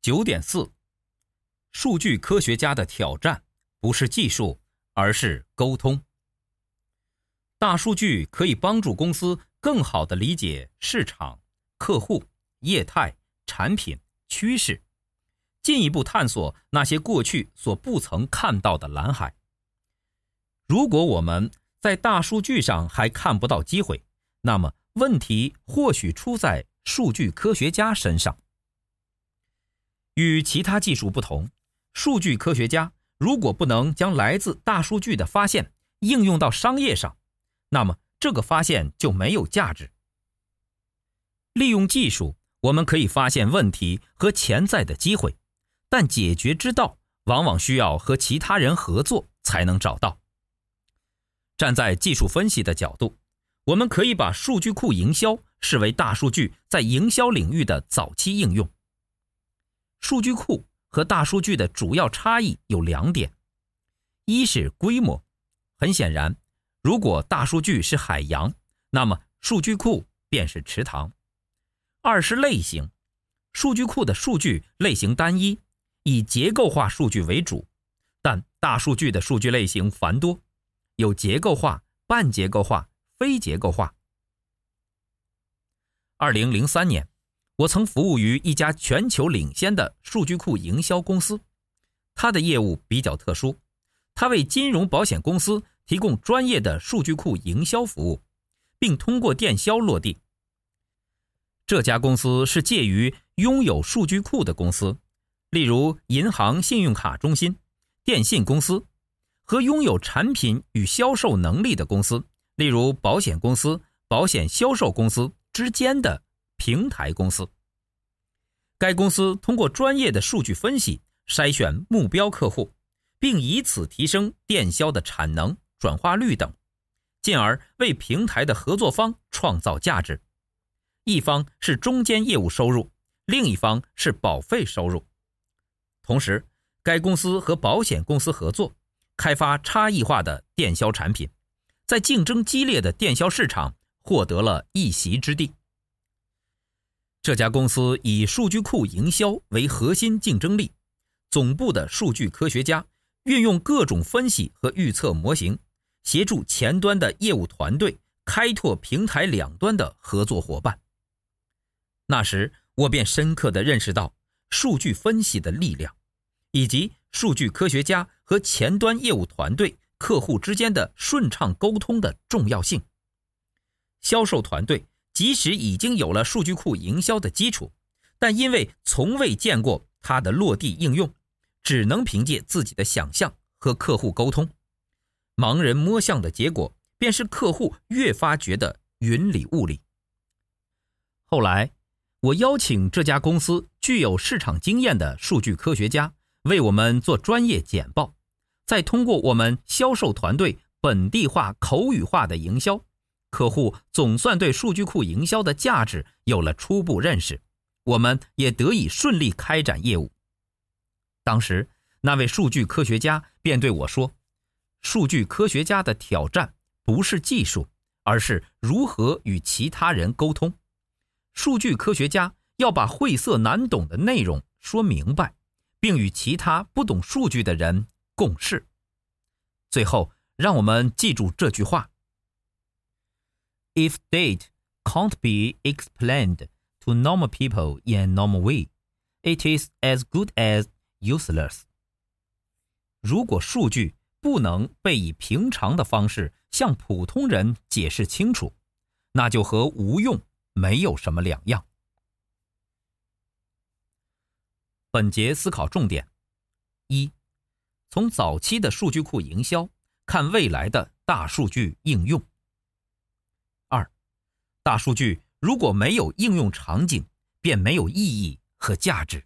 九点四，数据科学家的挑战不是技术，而是沟通。大数据可以帮助公司更好地理解市场、客户、业态、产品、趋势，进一步探索那些过去所不曾看到的蓝海。如果我们在大数据上还看不到机会，那么问题或许出在数据科学家身上。与其他技术不同，数据科学家如果不能将来自大数据的发现应用到商业上，那么这个发现就没有价值。利用技术，我们可以发现问题和潜在的机会，但解决之道往往需要和其他人合作才能找到。站在技术分析的角度，我们可以把数据库营销视为大数据在营销领域的早期应用。数据库和大数据的主要差异有两点：一是规模，很显然，如果大数据是海洋，那么数据库便是池塘；二是类型，数据库的数据类型单一，以结构化数据为主，但大数据的数据类型繁多，有结构化、半结构化、非结构化。二零零三年。我曾服务于一家全球领先的数据库营销公司，它的业务比较特殊，它为金融保险公司提供专业的数据库营销服务，并通过电销落地。这家公司是介于拥有数据库的公司，例如银行信用卡中心、电信公司，和拥有产品与销售能力的公司，例如保险公司、保险销售公司之间的。平台公司，该公司通过专业的数据分析筛选目标客户，并以此提升电销的产能、转化率等，进而为平台的合作方创造价值。一方是中间业务收入，另一方是保费收入。同时，该公司和保险公司合作，开发差异化的电销产品，在竞争激烈的电销市场获得了一席之地。这家公司以数据库营销为核心竞争力，总部的数据科学家运用各种分析和预测模型，协助前端的业务团队开拓平台两端的合作伙伴。那时，我便深刻地认识到数据分析的力量，以及数据科学家和前端业务团队、客户之间的顺畅沟通的重要性。销售团队。即使已经有了数据库营销的基础，但因为从未见过它的落地应用，只能凭借自己的想象和客户沟通，盲人摸象的结果便是客户越发觉得云里雾里。后来，我邀请这家公司具有市场经验的数据科学家为我们做专业简报，再通过我们销售团队本地化、口语化的营销。客户总算对数据库营销的价值有了初步认识，我们也得以顺利开展业务。当时，那位数据科学家便对我说：“数据科学家的挑战不是技术，而是如何与其他人沟通。数据科学家要把晦涩难懂的内容说明白，并与其他不懂数据的人共事。”最后，让我们记住这句话。If data can't be explained to normal people in a normal way, it is as good as useless. 如果数据不能被以平常的方式向普通人解释清楚，那就和无用没有什么两样。本节思考重点：一、从早期的数据库营销看未来的大数据应用。大数据如果没有应用场景，便没有意义和价值。